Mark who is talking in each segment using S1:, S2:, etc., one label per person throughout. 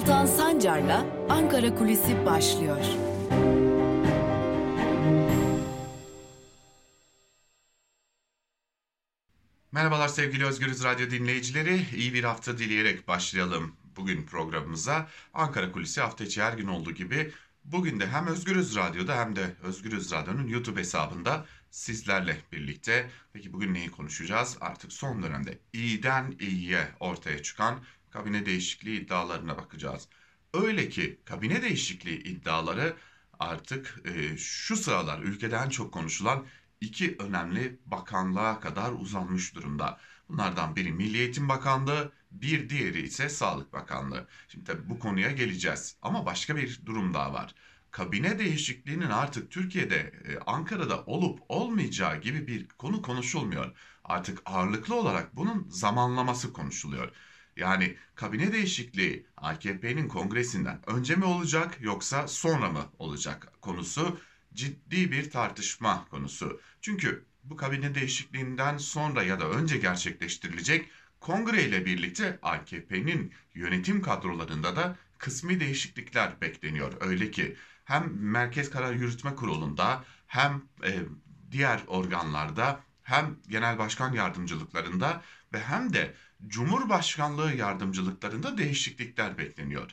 S1: Altan Sancar'la Ankara Kulisi başlıyor.
S2: Merhabalar sevgili Özgürüz Radyo dinleyicileri. İyi bir hafta dileyerek başlayalım bugün programımıza. Ankara Kulisi hafta içi her gün olduğu gibi bugün de hem Özgürüz Radyo'da hem de Özgürüz Radyo'nun YouTube hesabında sizlerle birlikte. Peki bugün neyi konuşacağız? Artık son dönemde iyiden iyiye ortaya çıkan kabine değişikliği iddialarına bakacağız. Öyle ki kabine değişikliği iddiaları artık e, şu sıralar ülkede en çok konuşulan iki önemli bakanlığa kadar uzanmış durumda. Bunlardan biri Milli Eğitim Bakanlığı, bir diğeri ise Sağlık Bakanlığı. Şimdi tabii bu konuya geleceğiz ama başka bir durum daha var. Kabine değişikliğinin artık Türkiye'de, e, Ankara'da olup olmayacağı gibi bir konu konuşulmuyor. Artık ağırlıklı olarak bunun zamanlaması konuşuluyor. Yani kabine değişikliği AKP'nin kongresinden önce mi olacak yoksa sonra mı olacak konusu ciddi bir tartışma konusu. Çünkü bu kabine değişikliğinden sonra ya da önce gerçekleştirilecek kongre ile birlikte AKP'nin yönetim kadrolarında da kısmi değişiklikler bekleniyor. Öyle ki hem Merkez Karar Yürütme Kurulu'nda hem e, diğer organlarda hem genel başkan yardımcılıklarında ve hem de Cumhurbaşkanlığı yardımcılıklarında değişiklikler bekleniyor.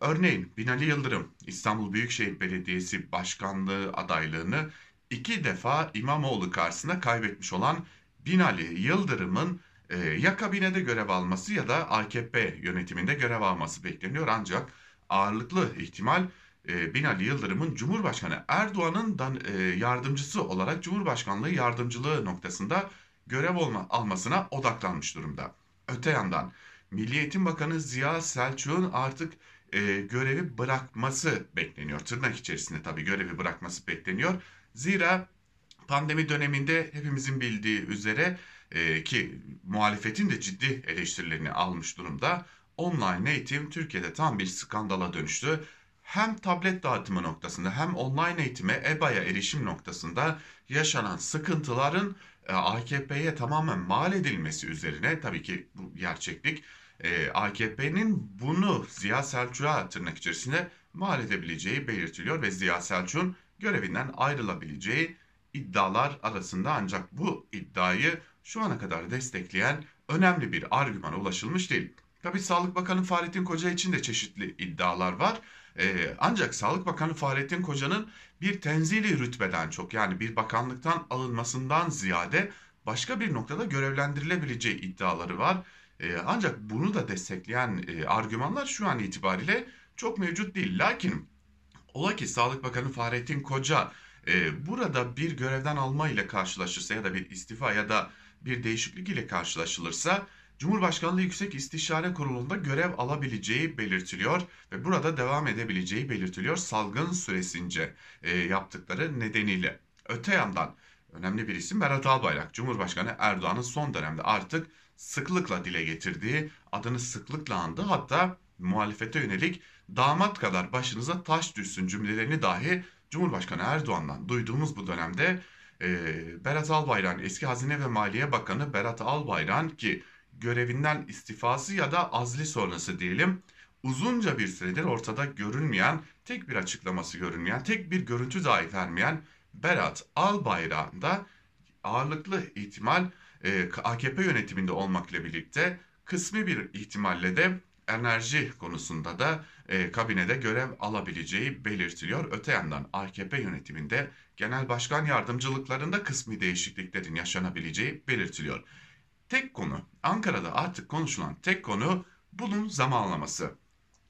S2: Örneğin Binali Yıldırım İstanbul Büyükşehir Belediyesi Başkanlığı adaylığını iki defa İmamoğlu karşısında kaybetmiş olan Binali Yıldırım'ın e, ya kabinede görev alması ya da AKP yönetiminde görev alması bekleniyor. Ancak ağırlıklı ihtimal e, Binali Yıldırım'ın Cumhurbaşkanı Erdoğan'ın e, yardımcısı olarak Cumhurbaşkanlığı yardımcılığı noktasında görev olma, almasına odaklanmış durumda. Öte yandan Milli Eğitim Bakanı Ziya Selçuk'un artık e, görevi bırakması bekleniyor. Tırnak içerisinde tabii görevi bırakması bekleniyor. Zira pandemi döneminde hepimizin bildiği üzere e, ki muhalefetin de ciddi eleştirilerini almış durumda. Online eğitim Türkiye'de tam bir skandala dönüştü. Hem tablet dağıtımı noktasında hem online eğitime EBA'ya erişim noktasında yaşanan sıkıntıların AKP'ye tamamen mal edilmesi üzerine tabii ki bu gerçeklik e, AKP'nin bunu Ziya Selçuk'a tırnak içerisinde mal edebileceği belirtiliyor ve Ziya Selçuk'un görevinden ayrılabileceği iddialar arasında ancak bu iddiayı şu ana kadar destekleyen önemli bir argümana ulaşılmış değil. Tabi Sağlık Bakanı Fahrettin Koca için de çeşitli iddialar var. Ee, ancak Sağlık Bakanı Fahrettin Koca'nın bir tenzili rütbeden çok yani bir bakanlıktan alınmasından ziyade başka bir noktada görevlendirilebileceği iddiaları var. Ee, ancak bunu da destekleyen e, argümanlar şu an itibariyle çok mevcut değil. Lakin ola ki Sağlık Bakanı Fahrettin Koca e, burada bir görevden alma ile karşılaşırsa ya da bir istifa ya da bir değişiklik ile karşılaşılırsa Cumhurbaşkanlığı Yüksek İstişare Kurulu'nda görev alabileceği belirtiliyor ve burada devam edebileceği belirtiliyor salgın süresince e, yaptıkları nedeniyle. Öte yandan önemli bir isim Berat Albayrak. Cumhurbaşkanı Erdoğan'ın son dönemde artık sıklıkla dile getirdiği, adını sıklıkla andı hatta muhalefete yönelik damat kadar başınıza taş düşsün cümlelerini dahi Cumhurbaşkanı Erdoğan'dan duyduğumuz bu dönemde e, Berat Albayrak eski Hazine ve Maliye Bakanı Berat Albayrak ki görevinden istifası ya da azli sonrası diyelim uzunca bir süredir ortada görünmeyen, tek bir açıklaması görünmeyen, tek bir görüntü dahi vermeyen Berat Albayrak'ın da ağırlıklı ihtimal e, AKP yönetiminde olmakla birlikte kısmi bir ihtimalle de enerji konusunda da e, kabinede görev alabileceği belirtiliyor. Öte yandan AKP yönetiminde genel başkan yardımcılıklarında kısmi değişikliklerin yaşanabileceği belirtiliyor. Tek konu Ankara'da artık konuşulan tek konu bunun zamanlaması.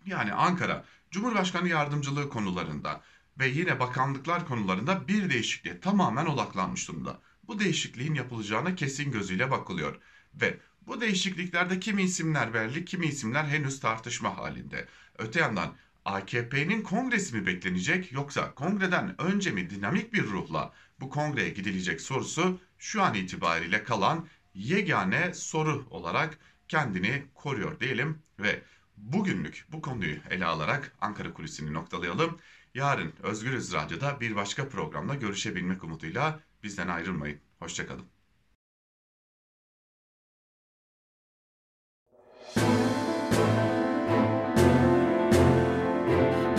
S2: Yani Ankara Cumhurbaşkanı yardımcılığı konularında ve yine bakanlıklar konularında bir değişikliğe tamamen odaklanmış durumda. Bu değişikliğin yapılacağına kesin gözüyle bakılıyor ve bu değişikliklerde kimi isimler belli, kimi isimler henüz tartışma halinde. Öte yandan AKP'nin kongresi mi beklenecek yoksa kongreden önce mi dinamik bir ruhla bu kongreye gidilecek sorusu şu an itibariyle kalan yegane soru olarak kendini koruyor diyelim ve bugünlük bu konuyu ele alarak Ankara Kulisi'ni noktalayalım. Yarın Özgürüz Radyo'da bir başka programda görüşebilmek umuduyla bizden ayrılmayın. Hoşçakalın.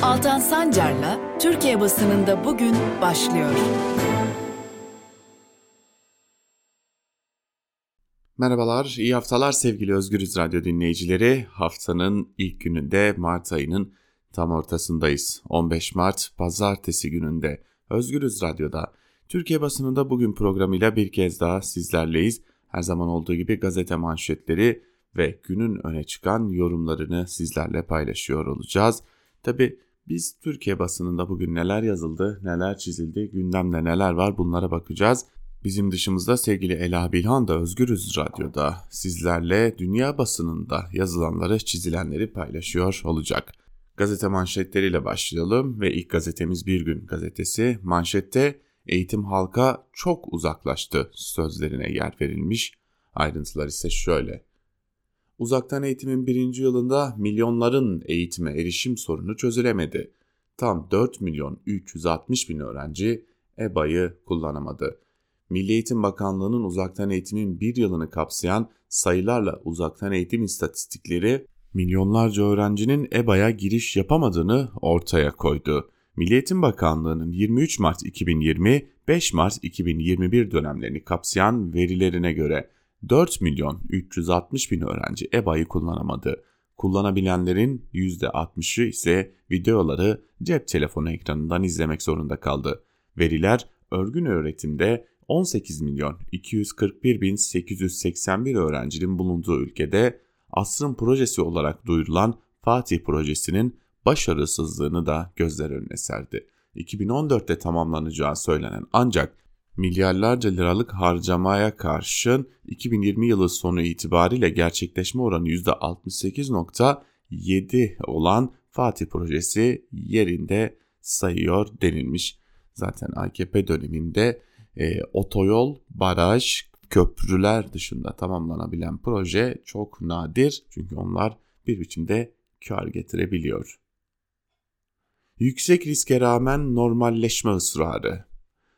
S1: Altan Sancar'la Türkiye basınında bugün başlıyor.
S2: Merhabalar, iyi haftalar sevgili Özgürüz Radyo dinleyicileri. Haftanın ilk gününde Mart ayının tam ortasındayız. 15 Mart Pazartesi gününde Özgürüz Radyo'da Türkiye basınında bugün programıyla bir kez daha sizlerleyiz. Her zaman olduğu gibi gazete manşetleri ve günün öne çıkan yorumlarını sizlerle paylaşıyor olacağız. Tabi biz Türkiye basınında bugün neler yazıldı, neler çizildi, gündemde neler var bunlara bakacağız. Bizim dışımızda sevgili Ela Bilhan da Özgürüz Radyo'da sizlerle dünya basınında yazılanları, çizilenleri paylaşıyor olacak. Gazete manşetleriyle başlayalım ve ilk gazetemiz Bir Gün gazetesi. Manşette eğitim halka çok uzaklaştı sözlerine yer verilmiş. Ayrıntılar ise şöyle. Uzaktan eğitimin birinci yılında milyonların eğitime erişim sorunu çözülemedi. Tam 4 milyon 360 bin öğrenci EBA'yı kullanamadı. Milli Eğitim Bakanlığı'nın uzaktan eğitimin bir yılını kapsayan sayılarla uzaktan eğitim istatistikleri milyonlarca öğrencinin EBA'ya giriş yapamadığını ortaya koydu. Milli Eğitim Bakanlığı'nın 23 Mart 2020 5 Mart 2021 dönemlerini kapsayan verilerine göre 4 milyon 360 bin öğrenci EBA'yı kullanamadı. Kullanabilenlerin %60'ı ise videoları cep telefonu ekranından izlemek zorunda kaldı. Veriler örgün öğretimde 18 milyon 241 bin 881 öğrencinin bulunduğu ülkede asrın projesi olarak duyurulan Fatih projesinin başarısızlığını da gözler önüne serdi. 2014'te tamamlanacağı söylenen ancak milyarlarca liralık harcamaya karşın 2020 yılı sonu itibariyle gerçekleşme oranı %68.7 olan Fatih projesi yerinde sayıyor denilmiş. Zaten AKP döneminde e, otoyol, baraj, köprüler dışında tamamlanabilen proje çok nadir çünkü onlar bir biçimde kar getirebiliyor. Yüksek riske rağmen normalleşme ısrarı.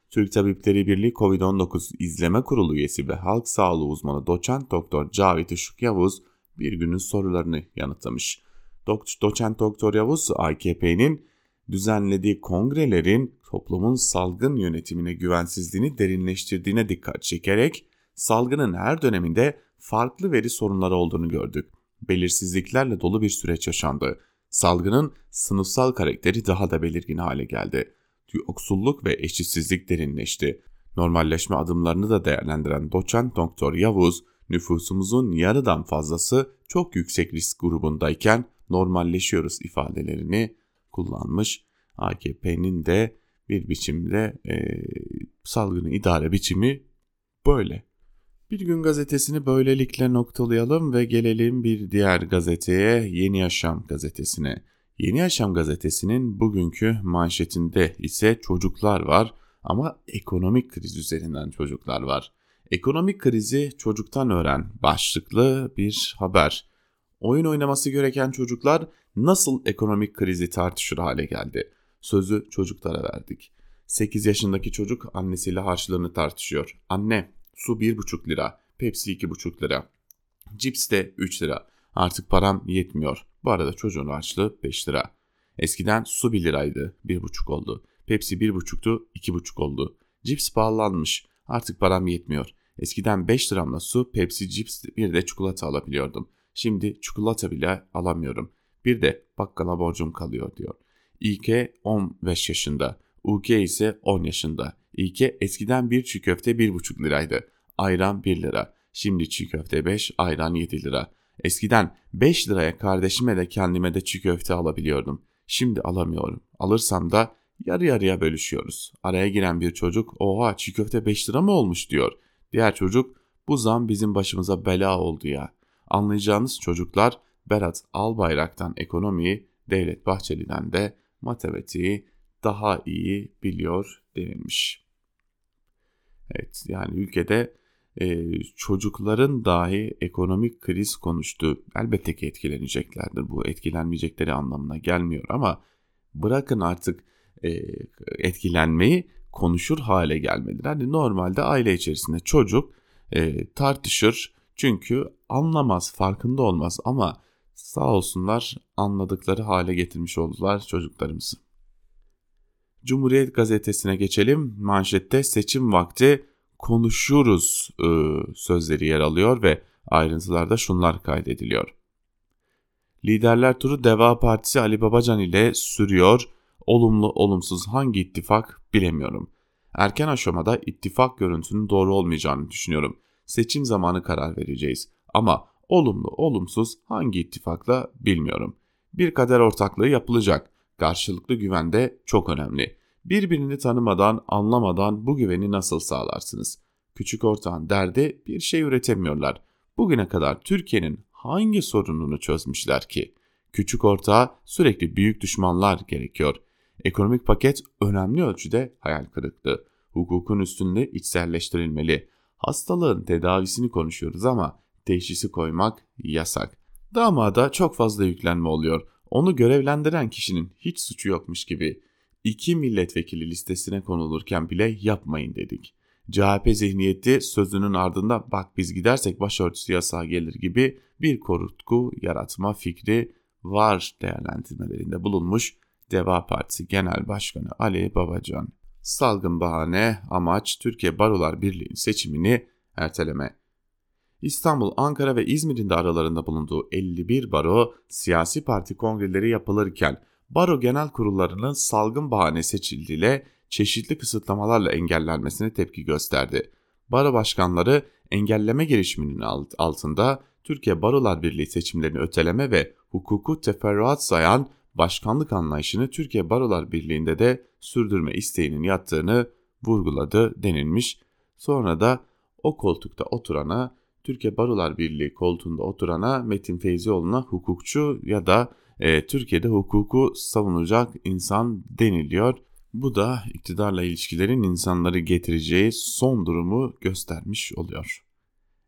S2: Türk Tabipleri Birliği COVID-19 İzleme Kurulu üyesi ve halk sağlığı uzmanı doçent doktor Cavit Işık Yavuz bir günün sorularını yanıtlamış. Doçent doktor Yavuz AKP'nin düzenlediği kongrelerin toplumun salgın yönetimine güvensizliğini derinleştirdiğine dikkat çekerek salgının her döneminde farklı veri sorunları olduğunu gördük. Belirsizliklerle dolu bir süreç yaşandı. Salgının sınıfsal karakteri daha da belirgin hale geldi. Yoksulluk ve eşitsizlik derinleşti. Normalleşme adımlarını da değerlendiren doçent doktor Yavuz, nüfusumuzun yarıdan fazlası çok yüksek risk grubundayken normalleşiyoruz ifadelerini kullanmış. AKP'nin de bir biçimde e, salgını idare biçimi böyle. Bir gün gazetesini böylelikle noktalayalım ve gelelim bir diğer gazeteye Yeni Yaşam gazetesine. Yeni Yaşam gazetesinin bugünkü manşetinde ise çocuklar var ama ekonomik kriz üzerinden çocuklar var. Ekonomik krizi çocuktan öğren başlıklı bir haber. Oyun oynaması gereken çocuklar nasıl ekonomik krizi tartışır hale geldi? Sözü çocuklara verdik. 8 yaşındaki çocuk annesiyle harçlığını tartışıyor. Anne su 1,5 lira, Pepsi 2,5 lira, cips de 3 lira. Artık param yetmiyor. Bu arada çocuğun harçlığı 5 lira. Eskiden su 1 liraydı, 1,5 oldu. Pepsi 1,5'tu, 2,5 oldu. Cips pahalanmış. Artık param yetmiyor. Eskiden 5 liramla su, Pepsi, cips bir de çikolata alabiliyordum. Şimdi çikolata bile alamıyorum. Bir de bakkala borcum kalıyor diyor. İlke 15 yaşında. Uke ise 10 yaşında. İlke eskiden bir çiğ köfte 1,5 liraydı. Ayran 1 lira. Şimdi çiğ köfte 5, ayran 7 lira. Eskiden 5 liraya kardeşime de kendime de çiğ köfte alabiliyordum. Şimdi alamıyorum. Alırsam da yarı yarıya bölüşüyoruz. Araya giren bir çocuk oha çiğ köfte 5 lira mı olmuş diyor. Diğer çocuk bu zam bizim başımıza bela oldu ya. Anlayacağınız çocuklar Berat Albayrak'tan ekonomiyi, Devlet Bahçeli'den de matematiği daha iyi biliyor denilmiş. Evet yani ülkede e, çocukların dahi ekonomik kriz konuştu. Elbette ki etkileneceklerdir. Bu etkilenmeyecekleri anlamına gelmiyor ama bırakın artık e, etkilenmeyi konuşur hale gelmelidir. Hani normalde aile içerisinde çocuk e, tartışır çünkü anlamaz, farkında olmaz ama sağ olsunlar anladıkları hale getirmiş oldular çocuklarımızı. Cumhuriyet gazetesine geçelim. Manşette seçim vakti konuşuruz e, sözleri yer alıyor ve ayrıntılarda şunlar kaydediliyor. Liderler turu Deva Partisi Ali Babacan ile sürüyor. Olumlu olumsuz hangi ittifak bilemiyorum. Erken aşamada ittifak görüntünün doğru olmayacağını düşünüyorum. Seçim zamanı karar vereceğiz. Ama olumlu olumsuz hangi ittifakla bilmiyorum. Bir kader ortaklığı yapılacak. Karşılıklı güven de çok önemli. Birbirini tanımadan, anlamadan bu güveni nasıl sağlarsınız? Küçük ortağın derdi bir şey üretemiyorlar. Bugüne kadar Türkiye'nin hangi sorununu çözmüşler ki? Küçük ortağa sürekli büyük düşmanlar gerekiyor. Ekonomik paket önemli ölçüde hayal kırıklığı. Hukukun üstünde içselleştirilmeli. Hastalığın tedavisini konuşuyoruz ama teşhisi koymak yasak. Damada çok fazla yüklenme oluyor. Onu görevlendiren kişinin hiç suçu yokmuş gibi. İki milletvekili listesine konulurken bile yapmayın dedik. CHP zihniyeti sözünün ardında bak biz gidersek başörtüsü yasağı gelir gibi bir korutku yaratma fikri var değerlendirmelerinde bulunmuş Deva Partisi Genel Başkanı Ali Babacan. Salgın bahane amaç Türkiye Barolar Birliği'nin seçimini erteleme. İstanbul, Ankara ve İzmir'in de aralarında bulunduğu 51 baro siyasi parti kongreleri yapılırken baro genel kurullarının salgın bahane seçildiğiyle çeşitli kısıtlamalarla engellenmesine tepki gösterdi. Baro başkanları engelleme girişiminin altında Türkiye Barolar Birliği seçimlerini öteleme ve hukuku teferruat sayan başkanlık anlayışını Türkiye Barolar Birliği'nde de sürdürme isteğinin yattığını vurguladı denilmiş. Sonra da o koltukta oturana Türkiye Barolar Birliği koltuğunda oturana Metin Feyzioğlu'na hukukçu ya da e, Türkiye'de hukuku savunacak insan deniliyor. Bu da iktidarla ilişkilerin insanları getireceği son durumu göstermiş oluyor.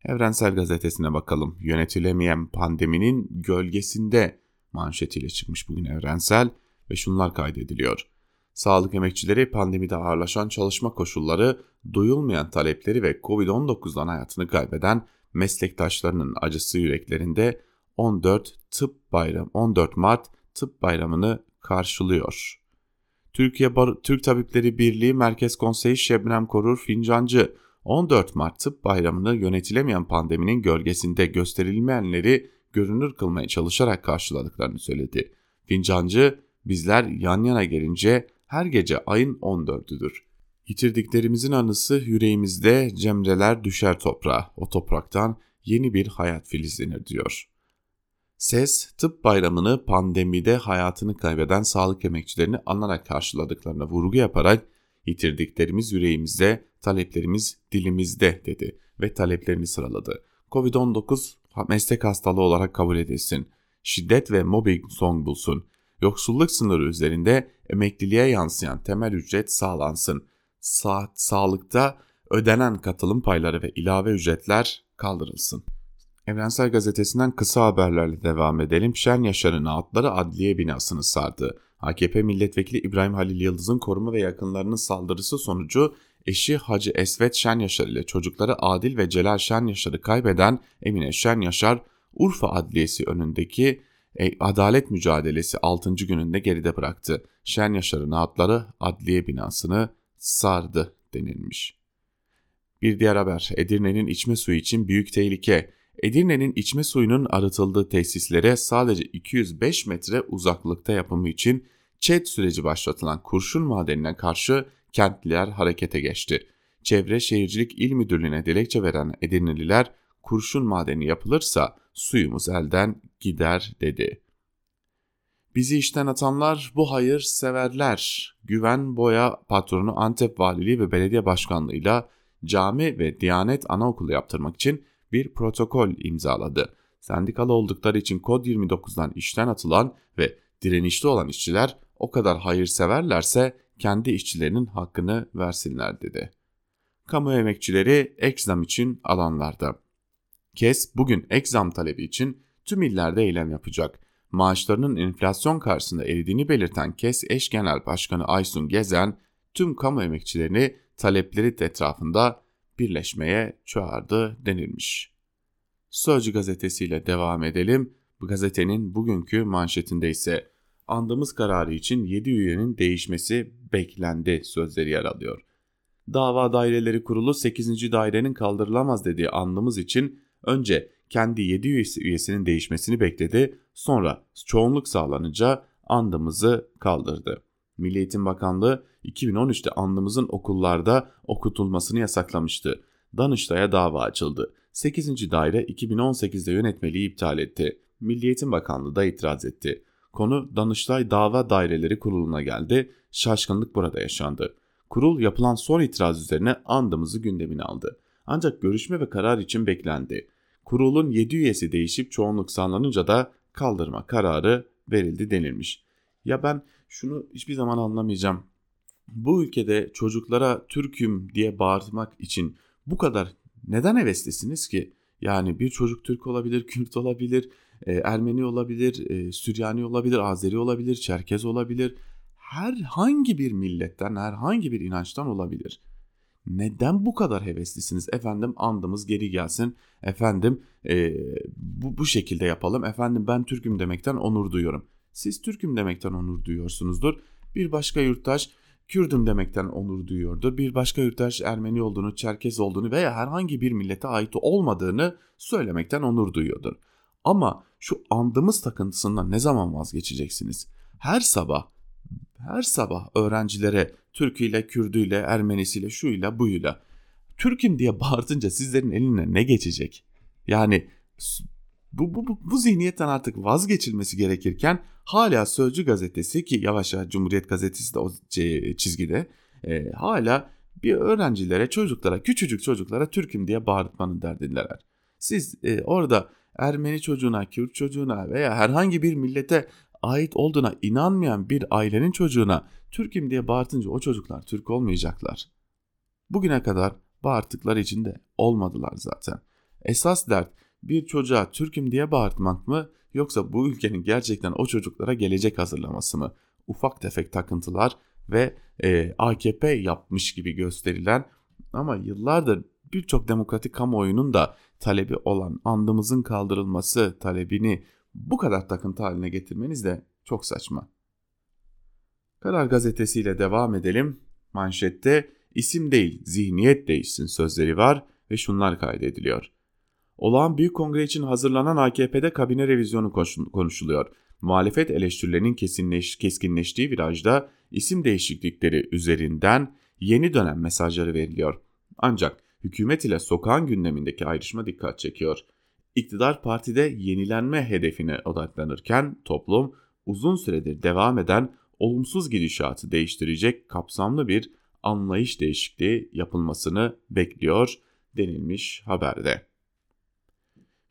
S2: Evrensel Gazetesi'ne bakalım. Yönetilemeyen pandeminin gölgesinde manşetiyle çıkmış bugün Evrensel ve şunlar kaydediliyor. Sağlık emekçileri pandemide ağırlaşan çalışma koşulları, duyulmayan talepleri ve Covid-19'dan hayatını kaybeden meslektaşlarının acısı yüreklerinde 14 Tıp Bayram 14 Mart Tıp Bayramı'nı karşılıyor. Türkiye Bar Türk Tabipleri Birliği Merkez Konseyi Şebnem Korur Fincancı 14 Mart Tıp Bayramı'nı yönetilemeyen pandeminin gölgesinde gösterilmeyenleri görünür kılmaya çalışarak karşıladıklarını söyledi. Fincancı, bizler yan yana gelince her gece ayın 14'üdür. Yitirdiklerimizin anısı yüreğimizde cemreler düşer toprağa. O topraktan yeni bir hayat filizlenir diyor. SES, tıp bayramını pandemide hayatını kaybeden sağlık emekçilerini anarak karşıladıklarına vurgu yaparak yitirdiklerimiz yüreğimizde, taleplerimiz dilimizde dedi ve taleplerini sıraladı. Covid-19 meslek hastalığı olarak kabul edilsin. Şiddet ve mobbing son bulsun. Yoksulluk sınırı üzerinde emekliliğe yansıyan temel ücret sağlansın. Sa sağlıkta ödenen katılım payları ve ilave ücretler kaldırılsın. Evrensel Gazetesi'nden kısa haberlerle devam edelim. Şen Yaşar'ın atları adliye binasını sardı. AKP milletvekili İbrahim Halil Yıldız'ın koruma ve yakınlarının saldırısı sonucu eşi Hacı Esvet Şen Yaşar ile çocukları Adil ve Celal Şen Yaşar'ı kaybeden Emine Şen Yaşar, Urfa Adliyesi önündeki e, adalet mücadelesi 6. gününde geride bıraktı. Şen Yaşar'ın atları adliye binasını sardı denilmiş. Bir diğer haber Edirne'nin içme suyu için büyük tehlike. Edirne'nin içme suyunun arıtıldığı tesislere sadece 205 metre uzaklıkta yapımı için ÇED süreci başlatılan kurşun madenine karşı kentliler harekete geçti. Çevre Şehircilik İl Müdürlüğü'ne dilekçe veren Edirneliler kurşun madeni yapılırsa suyumuz elden gider dedi. Bizi işten atanlar bu hayır severler. Güven Boya patronu Antep Valiliği ve Belediye Başkanlığı'yla cami ve Diyanet Anaokulu yaptırmak için bir protokol imzaladı. Sendikalı oldukları için Kod 29'dan işten atılan ve direnişli olan işçiler o kadar hayırseverlerse kendi işçilerinin hakkını versinler dedi. Kamu emekçileri ekzam için alanlarda. KES bugün ekzam talebi için tüm illerde eylem yapacak. Maaşlarının enflasyon karşısında eridiğini belirten KES eş genel başkanı Aysun Gezen tüm kamu emekçilerini talepleri etrafında birleşmeye çağırdı denilmiş. Sözcü gazetesiyle devam edelim. Bu gazetenin bugünkü manşetinde ise andığımız kararı için 7 üyenin değişmesi beklendi sözleri yer alıyor. Dava Daireleri Kurulu 8. dairenin kaldırılamaz dediği andımız için önce kendi 7 üyesi, üyesinin değişmesini bekledi, sonra çoğunluk sağlanınca andımızı kaldırdı. Milli Eğitim Bakanlığı 2013'te andımızın okullarda okutulmasını yasaklamıştı. Danıştay'a dava açıldı. 8. daire 2018'de yönetmeliği iptal etti. Milli Eğitim Bakanlığı da itiraz etti. Konu Danıştay Dava Daireleri Kurulu'na geldi. Şaşkınlık burada yaşandı. Kurul yapılan son itiraz üzerine andımızı gündemine aldı. Ancak görüşme ve karar için beklendi. Kurulun 7 üyesi değişip çoğunluk sağlanınca da kaldırma kararı verildi denilmiş. Ya ben şunu hiçbir zaman anlamayacağım. Bu ülkede çocuklara Türk'üm diye bağırmak için bu kadar neden heveslisiniz ki? Yani bir çocuk Türk olabilir, Kürt olabilir, e, Ermeni olabilir, e, Süryani olabilir, Azeri olabilir, Çerkez olabilir. Herhangi bir milletten, herhangi bir inançtan olabilir. Neden bu kadar heveslisiniz? Efendim andımız geri gelsin. Efendim e, bu, bu şekilde yapalım. Efendim ben Türk'üm demekten onur duyuyorum. Siz Türk'üm demekten onur duyuyorsunuzdur. Bir başka yurttaş Kürdüm demekten onur duyuyordur. Bir başka yurttaş Ermeni olduğunu, Çerkez olduğunu veya herhangi bir millete ait olmadığını söylemekten onur duyuyordur. Ama şu andımız takıntısından ne zaman vazgeçeceksiniz? Her sabah, her sabah öğrencilere Türküyle, Kürdüyle, Ermenisiyle, şuyla, buyla Türk'üm diye bağırtınca sizlerin eline ne geçecek? Yani bu, bu, bu, bu zihniyetten artık vazgeçilmesi gerekirken hala Sözcü gazetesi ki yavaş yavaş Cumhuriyet gazetesi de o çizgide e, hala bir öğrencilere, çocuklara, küçücük çocuklara Türk'üm diye bağırtmanın derdindeler. Siz e, orada Ermeni çocuğuna, Kürt çocuğuna veya herhangi bir millete ait olduğuna inanmayan bir ailenin çocuğuna Türk'üm diye bağırtınca o çocuklar Türk olmayacaklar. Bugüne kadar bağırttıkları için de olmadılar zaten. Esas dert bir çocuğa Türk'üm diye bağırtmak mı yoksa bu ülkenin gerçekten o çocuklara gelecek hazırlaması mı? Ufak tefek takıntılar ve e, AKP yapmış gibi gösterilen ama yıllardır birçok demokratik kamuoyunun da talebi olan andımızın kaldırılması talebini bu kadar takıntı haline getirmeniz de çok saçma. Karar gazetesiyle devam edelim. Manşette isim değil zihniyet değişsin sözleri var ve şunlar kaydediliyor. Olağan Büyük Kongre için hazırlanan AKP'de kabine revizyonu konuşuluyor. Muhalefet eleştirilerinin kesinleş, keskinleştiği virajda isim değişiklikleri üzerinden yeni dönem mesajları veriliyor. Ancak hükümet ile sokağın gündemindeki ayrışma dikkat çekiyor. İktidar partide yenilenme hedefine odaklanırken toplum uzun süredir devam eden olumsuz gidişatı değiştirecek kapsamlı bir anlayış değişikliği yapılmasını bekliyor denilmiş haberde.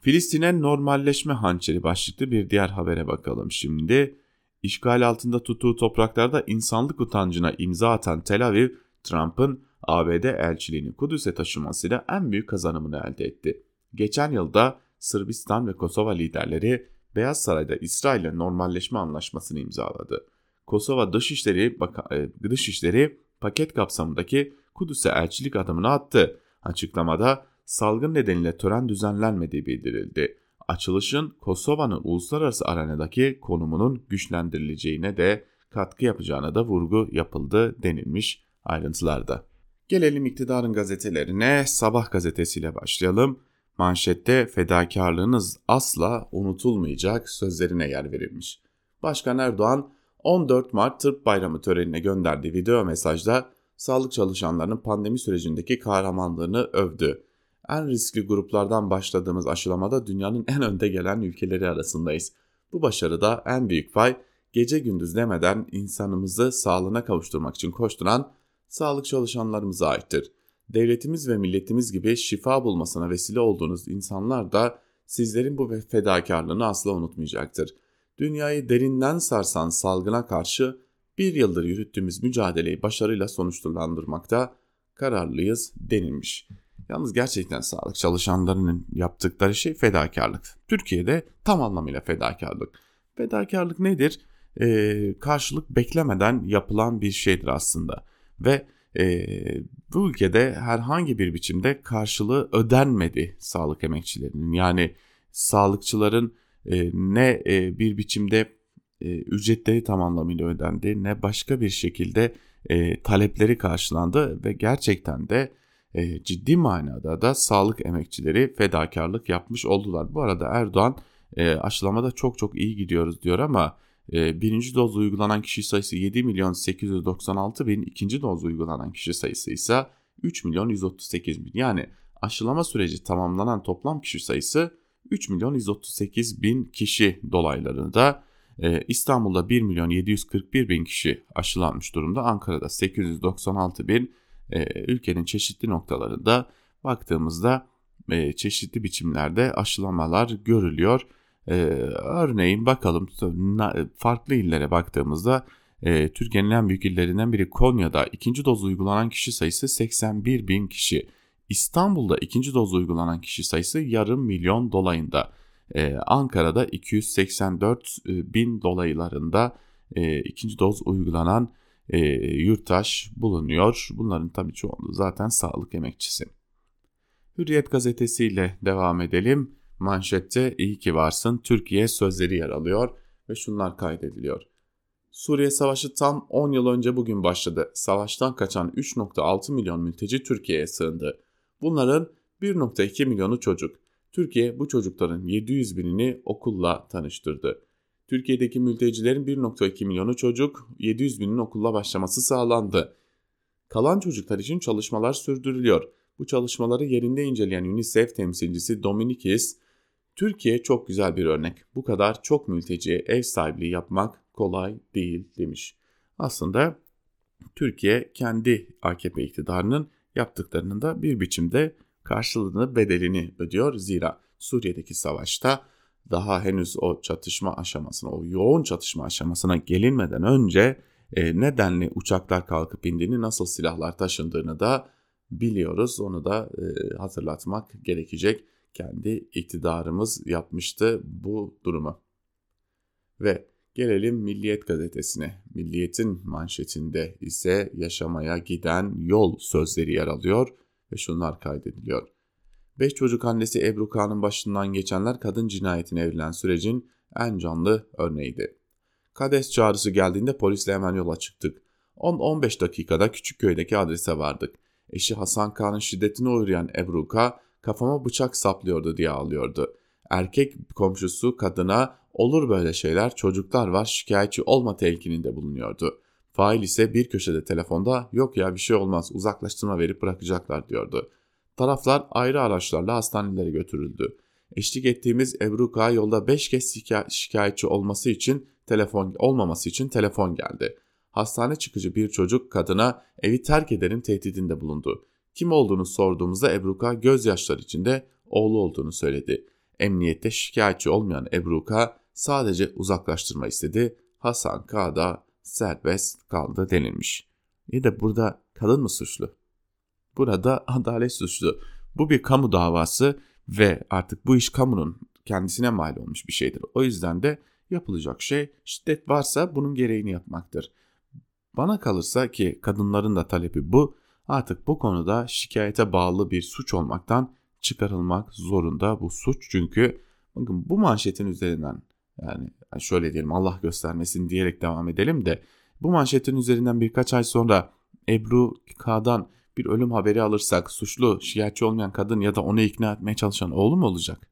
S2: Filistin'e normalleşme hançeri başlıklı bir diğer habere bakalım şimdi. İşgal altında tuttuğu topraklarda insanlık utancına imza atan Tel Aviv, Trump'ın ABD elçiliğini Kudüs'e taşımasıyla en büyük kazanımını elde etti. Geçen yılda Sırbistan ve Kosova liderleri Beyaz Saray'da İsrail ile normalleşme anlaşmasını imzaladı. Kosova Dışişleri, e, Dışişleri paket kapsamındaki Kudüs'e elçilik adımını attı. Açıklamada salgın nedeniyle tören düzenlenmediği bildirildi. Açılışın Kosova'nın uluslararası arenadaki konumunun güçlendirileceğine de katkı yapacağına da vurgu yapıldı denilmiş ayrıntılarda. Gelelim iktidarın gazetelerine. Sabah gazetesiyle başlayalım. Manşette fedakarlığınız asla unutulmayacak sözlerine yer verilmiş. Başkan Erdoğan 14 Mart Tıp Bayramı törenine gönderdiği video mesajda sağlık çalışanlarının pandemi sürecindeki kahramanlığını övdü en riskli gruplardan başladığımız aşılamada dünyanın en önde gelen ülkeleri arasındayız. Bu başarıda en büyük pay gece gündüz demeden insanımızı sağlığına kavuşturmak için koşturan sağlık çalışanlarımıza aittir. Devletimiz ve milletimiz gibi şifa bulmasına vesile olduğunuz insanlar da sizlerin bu fedakarlığını asla unutmayacaktır. Dünyayı derinden sarsan salgına karşı bir yıldır yürüttüğümüz mücadeleyi başarıyla sonuçlandırmakta kararlıyız denilmiş. Yalnız gerçekten sağlık çalışanlarının yaptıkları şey fedakarlık. Türkiye'de tam anlamıyla fedakarlık. Fedakarlık nedir? Ee, karşılık beklemeden yapılan bir şeydir aslında. Ve e, bu ülkede herhangi bir biçimde karşılığı ödenmedi sağlık emekçilerinin. Yani sağlıkçıların e, ne e, bir biçimde e, ücretleri tam anlamıyla ödendi ne başka bir şekilde e, talepleri karşılandı ve gerçekten de e, ciddi manada da sağlık emekçileri fedakarlık yapmış oldular. Bu arada Erdoğan e, aşılamada çok çok iyi gidiyoruz diyor ama birinci doz uygulanan kişi sayısı 7 milyon 896 bin, ikinci doz uygulanan kişi sayısı ise 3 milyon 138 bin. Yani aşılama süreci tamamlanan toplam kişi sayısı 3 milyon 138 bin kişi dolaylarında. Ee, İstanbul'da 1 milyon 741 bin kişi aşılanmış durumda. Ankara'da 896 bin. Ee, ülkenin çeşitli noktalarında baktığımızda e, çeşitli biçimlerde aşılamalar görülüyor. Ee, örneğin bakalım farklı illere baktığımızda e, Türkiye'nin en büyük illerinden biri Konya'da ikinci doz uygulanan kişi sayısı 81 bin kişi. İstanbul'da ikinci doz uygulanan kişi sayısı yarım milyon dolayında. Ee, Ankara'da 284 e, bin dolaylarında e, ikinci doz uygulanan e, yurttaş bulunuyor. Bunların tabii çoğunluğu zaten sağlık emekçisi. Hürriyet gazetesiyle devam edelim. Manşette iyi ki varsın Türkiye sözleri yer alıyor ve şunlar kaydediliyor. Suriye Savaşı tam 10 yıl önce bugün başladı. Savaştan kaçan 3.6 milyon mülteci Türkiye'ye sığındı. Bunların 1.2 milyonu çocuk. Türkiye bu çocukların 700 binini okulla tanıştırdı. Türkiye'deki mültecilerin 1.2 milyonu çocuk, 700 binin okulla başlaması sağlandı. Kalan çocuklar için çalışmalar sürdürülüyor. Bu çalışmaları yerinde inceleyen UNICEF temsilcisi Dominikis, Türkiye çok güzel bir örnek. Bu kadar çok mülteciye ev sahipliği yapmak kolay değil demiş. Aslında Türkiye kendi AKP iktidarının yaptıklarının da bir biçimde karşılığını bedelini ödüyor. Zira Suriye'deki savaşta daha henüz o çatışma aşamasına, o yoğun çatışma aşamasına gelinmeden önce e, nedenli uçaklar kalkıp indiğini, nasıl silahlar taşındığını da biliyoruz. Onu da e, hatırlatmak gerekecek. Kendi iktidarımız yapmıştı bu durumu. Ve gelelim Milliyet gazetesine. Milliyet'in manşetinde ise yaşamaya giden yol sözleri yer alıyor ve şunlar kaydediliyor. Beş çocuk annesi Ebru Kağan'ın başından geçenler kadın cinayetine evrilen sürecin en canlı örneğiydi. Kades çağrısı geldiğinde polisle hemen yola çıktık. 10-15 dakikada küçük köydeki adrese vardık. Eşi Hasan Kağan'ın şiddetine uğrayan Ebru K kafama bıçak saplıyordu diye ağlıyordu. Erkek komşusu kadına olur böyle şeyler çocuklar var şikayetçi olma telkininde bulunuyordu. Fail ise bir köşede telefonda yok ya bir şey olmaz uzaklaştırma verip bırakacaklar diyordu. Taraflar ayrı araçlarla hastanelere götürüldü. Eşlik ettiğimiz Ebru K yolda 5 kez şikayetçi olması için telefon olmaması için telefon geldi. Hastane çıkıcı bir çocuk kadına evi terk ederim tehdidinde bulundu. Kim olduğunu sorduğumuzda Ebru K gözyaşları içinde oğlu olduğunu söyledi. Emniyette şikayetçi olmayan Ebru K sadece uzaklaştırma istedi. Hasan K da serbest kaldı denilmiş. İyi de burada kadın mı suçlu? Burada adalet suçlu. Bu bir kamu davası ve artık bu iş kamunun kendisine mal olmuş bir şeydir. O yüzden de yapılacak şey şiddet varsa bunun gereğini yapmaktır. Bana kalırsa ki kadınların da talebi bu artık bu konuda şikayete bağlı bir suç olmaktan çıkarılmak zorunda bu suç çünkü bakın bu manşetin üzerinden yani şöyle diyelim Allah göstermesin diyerek devam edelim de bu manşetin üzerinden birkaç ay sonra Ebru K'dan bir ölüm haberi alırsak suçlu şikayetçi olmayan kadın ya da onu ikna etmeye çalışan oğlu mu olacak?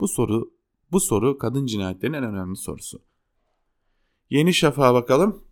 S2: Bu soru bu soru kadın cinayetlerinin en önemli sorusu. Yeni Şafak'a bakalım.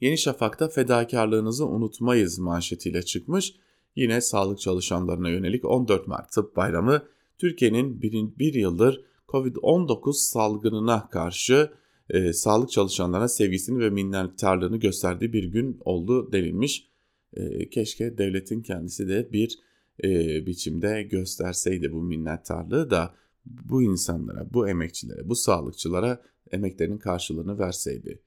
S2: Yeni Şafak'ta fedakarlığınızı unutmayız manşetiyle çıkmış. Yine sağlık çalışanlarına yönelik 14 Mart Tıp Bayramı Türkiye'nin bir, bir yıldır Covid-19 salgınına karşı e, sağlık çalışanlarına sevgisini ve minnettarlığını gösterdiği bir gün oldu denilmiş. E, keşke devletin kendisi de bir e, biçimde gösterseydi bu minnettarlığı da bu insanlara, bu emekçilere, bu sağlıkçılara emeklerinin karşılığını verseydi.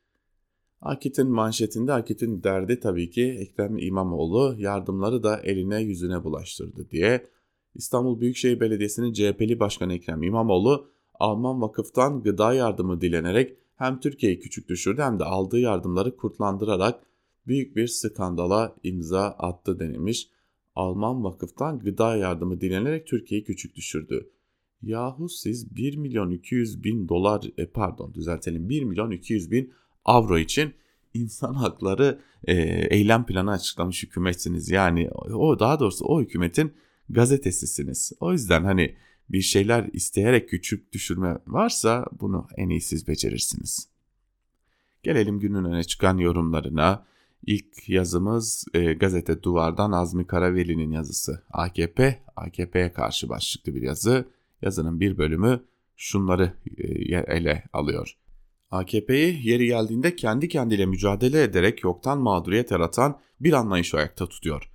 S2: Akit'in manşetinde Akit'in derdi tabii ki Ekrem İmamoğlu yardımları da eline yüzüne bulaştırdı diye. İstanbul Büyükşehir Belediyesi'nin CHP'li Başkanı Ekrem İmamoğlu Alman vakıftan gıda yardımı dilenerek hem Türkiye'yi küçük düşürdü hem de aldığı yardımları kurtlandırarak büyük bir skandala imza attı denilmiş. Alman vakıftan gıda yardımı dilenerek Türkiye'yi küçük düşürdü. Yahu siz 1 milyon 200 bin dolar e, pardon düzeltelim 1 milyon 200 bin avro için insan hakları e, eylem planı açıklamış hükümetsiniz. Yani o daha doğrusu o hükümetin gazetesisiniz. O yüzden hani bir şeyler isteyerek küçük düşürme varsa bunu en iyi siz becerirsiniz. Gelelim günün öne çıkan yorumlarına. İlk yazımız e, gazete Duvar'dan Azmi Karaveli'nin yazısı. AKP, AKP'ye karşı başlıklı bir yazı. Yazının bir bölümü şunları e, ele alıyor. AKP'yi yeri geldiğinde kendi kendiyle mücadele ederek yoktan mağduriyet yaratan bir anlayış ayakta tutuyor.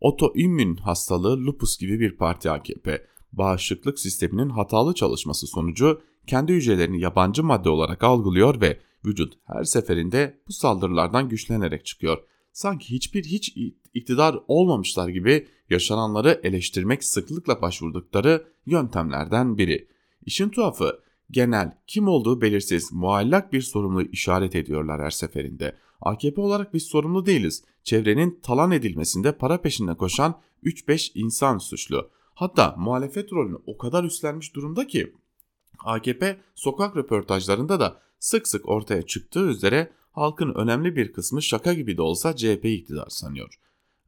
S2: Otoimmün hastalığı lupus gibi bir parti AKP. Bağışıklık sisteminin hatalı çalışması sonucu kendi hücrelerini yabancı madde olarak algılıyor ve vücut her seferinde bu saldırılardan güçlenerek çıkıyor. Sanki hiçbir hiç iktidar olmamışlar gibi yaşananları eleştirmek sıklıkla başvurdukları yöntemlerden biri. İşin tuhafı genel, kim olduğu belirsiz, muallak bir sorumlu işaret ediyorlar her seferinde. AKP olarak biz sorumlu değiliz. Çevrenin talan edilmesinde para peşinde koşan 3-5 insan suçlu. Hatta muhalefet rolünü o kadar üstlenmiş durumda ki AKP sokak röportajlarında da sık sık ortaya çıktığı üzere halkın önemli bir kısmı şaka gibi de olsa CHP iktidar sanıyor.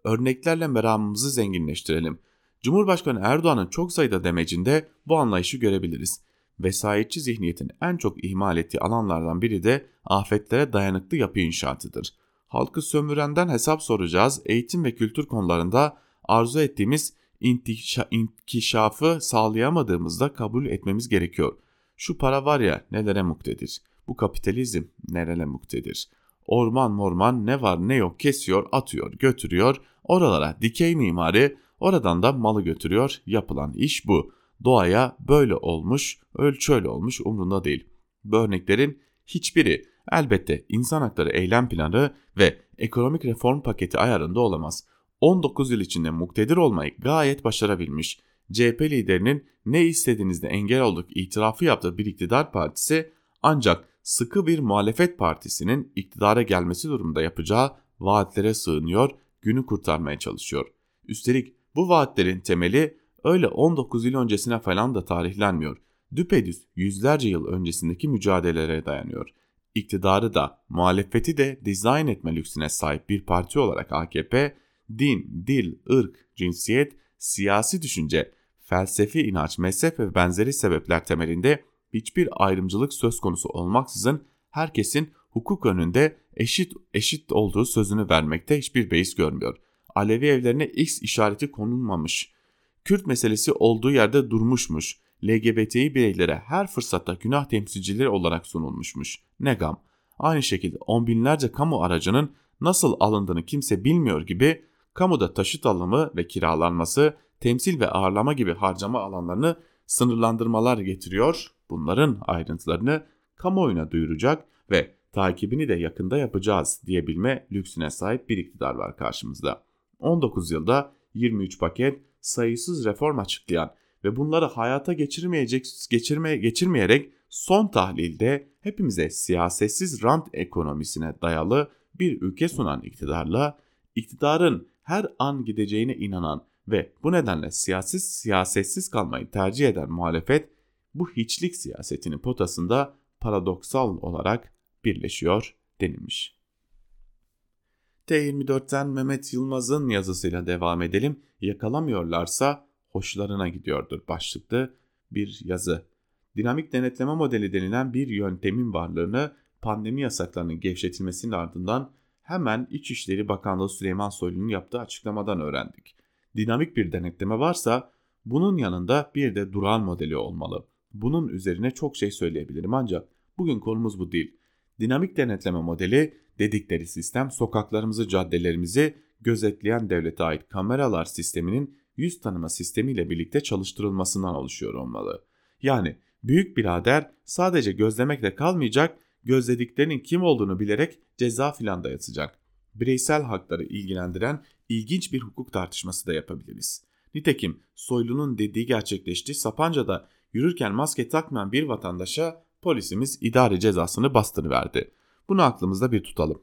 S2: Örneklerle meramımızı zenginleştirelim. Cumhurbaşkanı Erdoğan'ın çok sayıda demecinde bu anlayışı görebiliriz. Vesayetçi zihniyetin en çok ihmal ettiği alanlardan biri de afetlere dayanıklı yapı inşaatıdır. Halkı sömürenden hesap soracağız, eğitim ve kültür konularında arzu ettiğimiz inkişafı sağlayamadığımızda kabul etmemiz gerekiyor. Şu para var ya nelere muktedir. Bu kapitalizm nerele muktedir. Orman morman ne var ne yok kesiyor, atıyor, götürüyor. Oralara dikey mimari, oradan da malı götürüyor. Yapılan iş bu. Doğaya böyle olmuş, öl şöyle olmuş umrunda değil. Bu örneklerin hiçbiri elbette insan hakları eylem planı ve ekonomik reform paketi ayarında olamaz. 19 yıl içinde muktedir olmayı gayet başarabilmiş. CHP liderinin ne istediğinizde engel olduk itirafı yaptığı bir iktidar partisi ancak sıkı bir muhalefet partisinin iktidara gelmesi durumunda yapacağı vaatlere sığınıyor, günü kurtarmaya çalışıyor. Üstelik bu vaatlerin temeli öyle 19 yıl öncesine falan da tarihlenmiyor. Düpedüz yüzlerce yıl öncesindeki mücadelelere dayanıyor. İktidarı da muhalefeti de dizayn etme lüksüne sahip bir parti olarak AKP, din, dil, ırk, cinsiyet, siyasi düşünce, felsefi inanç, mezhep ve benzeri sebepler temelinde hiçbir ayrımcılık söz konusu olmaksızın herkesin hukuk önünde eşit eşit olduğu sözünü vermekte hiçbir beis görmüyor. Alevi evlerine X işareti konulmamış. Kürt meselesi olduğu yerde durmuşmuş. LGBTİ bireylere her fırsatta günah temsilcileri olarak sunulmuşmuş. Ne gam. Aynı şekilde on binlerce kamu aracının nasıl alındığını kimse bilmiyor gibi kamuda taşıt alımı ve kiralanması, temsil ve ağırlama gibi harcama alanlarını sınırlandırmalar getiriyor. Bunların ayrıntılarını kamuoyuna duyuracak ve takibini de yakında yapacağız diyebilme lüksüne sahip bir iktidar var karşımızda. 19 yılda 23 paket sayısız reform açıklayan ve bunları hayata geçirmeyecek geçirmeye geçirmeyerek son tahlilde hepimize siyasetsiz rant ekonomisine dayalı bir ülke sunan iktidarla iktidarın her an gideceğine inanan ve bu nedenle siyaset siyasetsiz kalmayı tercih eden muhalefet bu hiçlik siyasetinin potasında paradoksal olarak birleşiyor denilmiş. T24'ten Mehmet Yılmaz'ın yazısıyla devam edelim. Yakalamıyorlarsa hoşlarına gidiyordur başlıklı bir yazı. Dinamik denetleme modeli denilen bir yöntemin varlığını pandemi yasaklarının gevşetilmesinin ardından hemen İçişleri Bakanlığı Süleyman Soylu'nun yaptığı açıklamadan öğrendik. Dinamik bir denetleme varsa bunun yanında bir de duran modeli olmalı. Bunun üzerine çok şey söyleyebilirim ancak bugün konumuz bu değil. Dinamik denetleme modeli dedikleri sistem sokaklarımızı, caddelerimizi gözetleyen devlete ait kameralar sisteminin yüz tanıma sistemiyle birlikte çalıştırılmasından oluşuyor olmalı. Yani büyük birader sadece gözlemekle kalmayacak, gözlediklerinin kim olduğunu bilerek ceza filan dayatacak. Bireysel hakları ilgilendiren ilginç bir hukuk tartışması da yapabiliriz. Nitekim Soylu'nun dediği gerçekleşti. Sapanca'da yürürken maske takmayan bir vatandaşa polisimiz idari cezasını bastırıverdi. Bunu aklımızda bir tutalım.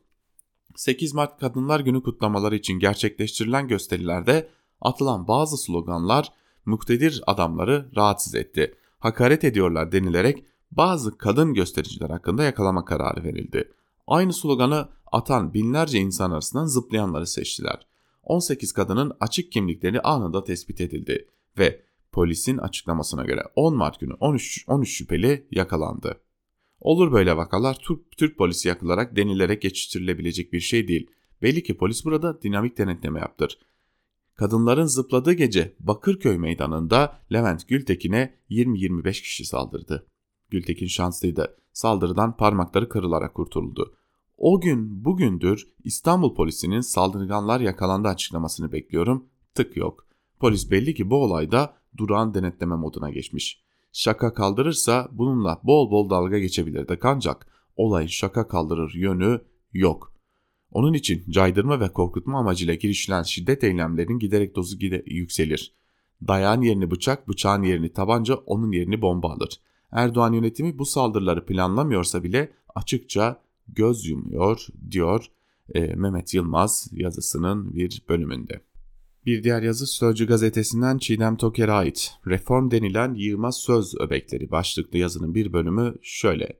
S2: 8 Mart Kadınlar Günü kutlamaları için gerçekleştirilen gösterilerde atılan bazı sloganlar muktedir adamları rahatsız etti. hakaret ediyorlar denilerek bazı kadın göstericiler hakkında yakalama kararı verildi. Aynı sloganı atan binlerce insan arasından zıplayanları seçtiler. 18 kadının açık kimlikleri anında tespit edildi ve polisin açıklamasına göre 10 Mart günü 13, 13 şüpheli yakalandı. Olur böyle vakalar Türk, Türk polisi yakılarak denilerek geçiştirilebilecek bir şey değil. Belli ki polis burada dinamik denetleme yaptır. Kadınların zıpladığı gece Bakırköy meydanında Levent Gültekin'e 20-25 kişi saldırdı. Gültekin şanslıydı. Saldırıdan parmakları kırılarak kurtuldu. O gün bugündür İstanbul polisinin saldırganlar yakalandı açıklamasını bekliyorum. Tık yok. Polis belli ki bu olayda durağan denetleme moduna geçmiş. Şaka kaldırırsa bununla bol bol dalga geçebilirdi ancak olayın şaka kaldırır yönü yok. Onun için caydırma ve korkutma amacıyla girişilen şiddet eylemlerinin giderek dozu gide yükselir. Dayağın yerini bıçak, bıçağın yerini tabanca, onun yerini bomba alır. Erdoğan yönetimi bu saldırıları planlamıyorsa bile açıkça göz yumuyor diyor e, Mehmet Yılmaz yazısının bir bölümünde. Bir diğer yazı Sözcü gazetesinden Çiğdem Toker'e ait. Reform denilen yığma söz öbekleri başlıklı yazının bir bölümü şöyle.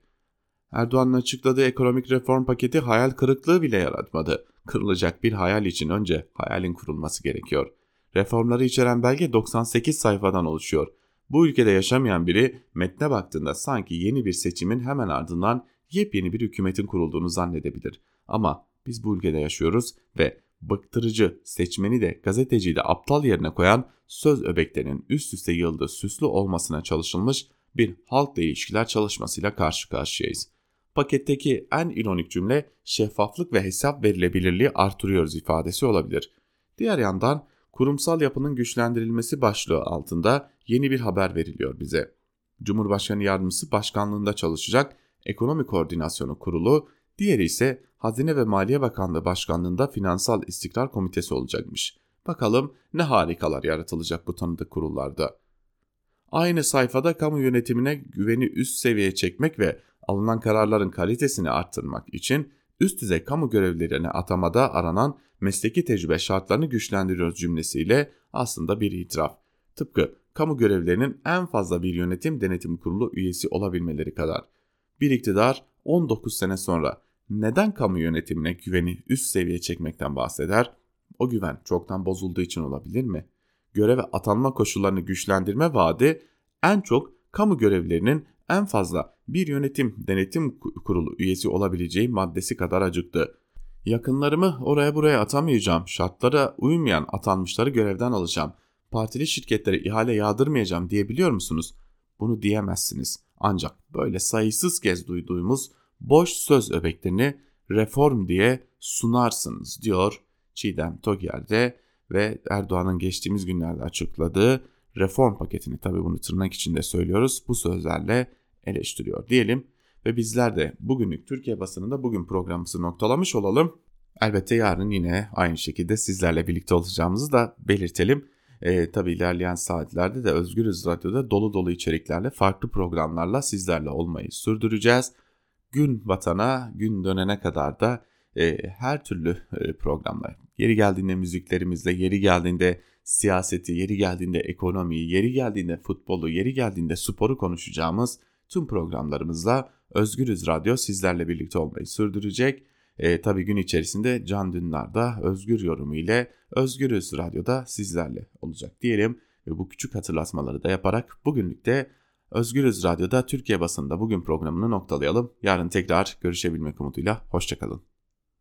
S2: Erdoğan'ın açıkladığı ekonomik reform paketi hayal kırıklığı bile yaratmadı. Kırılacak bir hayal için önce hayalin kurulması gerekiyor. Reformları içeren belge 98 sayfadan oluşuyor. Bu ülkede yaşamayan biri metne baktığında sanki yeni bir seçimin hemen ardından yepyeni bir hükümetin kurulduğunu zannedebilir. Ama biz bu ülkede yaşıyoruz ve bıktırıcı seçmeni de gazeteciyi de aptal yerine koyan söz öbeklerinin üst üste yıldığı süslü olmasına çalışılmış bir halkla ilişkiler çalışmasıyla karşı karşıyayız. Paketteki en ironik cümle şeffaflık ve hesap verilebilirliği artırıyoruz ifadesi olabilir. Diğer yandan kurumsal yapının güçlendirilmesi başlığı altında yeni bir haber veriliyor bize. Cumhurbaşkanı yardımcısı başkanlığında çalışacak Ekonomi Koordinasyonu Kurulu, diğeri ise Hazine ve Maliye Bakanlığı Başkanlığında Finansal İstikrar Komitesi olacakmış. Bakalım ne harikalar yaratılacak bu tanıdık kurullarda. Aynı sayfada kamu yönetimine güveni üst seviyeye çekmek ve alınan kararların kalitesini arttırmak için üst düzey kamu görevlilerine atamada aranan mesleki tecrübe şartlarını güçlendiriyoruz cümlesiyle aslında bir itiraf. Tıpkı kamu görevlilerinin en fazla bir yönetim denetim kurulu üyesi olabilmeleri kadar. Bir iktidar 19 sene sonra neden kamu yönetimine güveni üst seviyeye çekmekten bahseder? O güven çoktan bozulduğu için olabilir mi? Görev ve atanma koşullarını güçlendirme vaadi en çok kamu görevlilerinin en fazla bir yönetim denetim kurulu üyesi olabileceği maddesi kadar acıktı. Yakınlarımı oraya buraya atamayacağım, şartlara uymayan atanmışları görevden alacağım, partili şirketlere ihale yağdırmayacağım diyebiliyor musunuz? Bunu diyemezsiniz. Ancak böyle sayısız kez duyduğumuz boş söz öbeklerini reform diye sunarsınız diyor Çiğdem Togyer'de ve Erdoğan'ın geçtiğimiz günlerde açıkladığı reform paketini tabii bunu tırnak içinde söylüyoruz bu sözlerle eleştiriyor diyelim ve bizler de bugünlük Türkiye basınında bugün programımızı noktalamış olalım. Elbette yarın yine aynı şekilde sizlerle birlikte olacağımızı da belirtelim. E, tabii ilerleyen saatlerde de Özgürüz Radyo'da dolu dolu içeriklerle farklı programlarla sizlerle olmayı sürdüreceğiz. Gün vatana, gün dönene kadar da e, her türlü e, programlar. Yeri geldiğinde müziklerimizle, yeri geldiğinde siyaseti, yeri geldiğinde ekonomiyi, yeri geldiğinde futbolu, yeri geldiğinde sporu konuşacağımız tüm programlarımızla Özgürüz Radyo sizlerle birlikte olmayı sürdürecek. E, tabii gün içerisinde Can Dündar'da Özgür yorumu ile Özgürüz Radyo'da sizlerle olacak diyelim. Ve bu küçük hatırlatmaları da yaparak bugünlük de Özgürüz Radyo'da Türkiye basında bugün programını noktalayalım. Yarın tekrar görüşebilmek umuduyla. Hoşçakalın.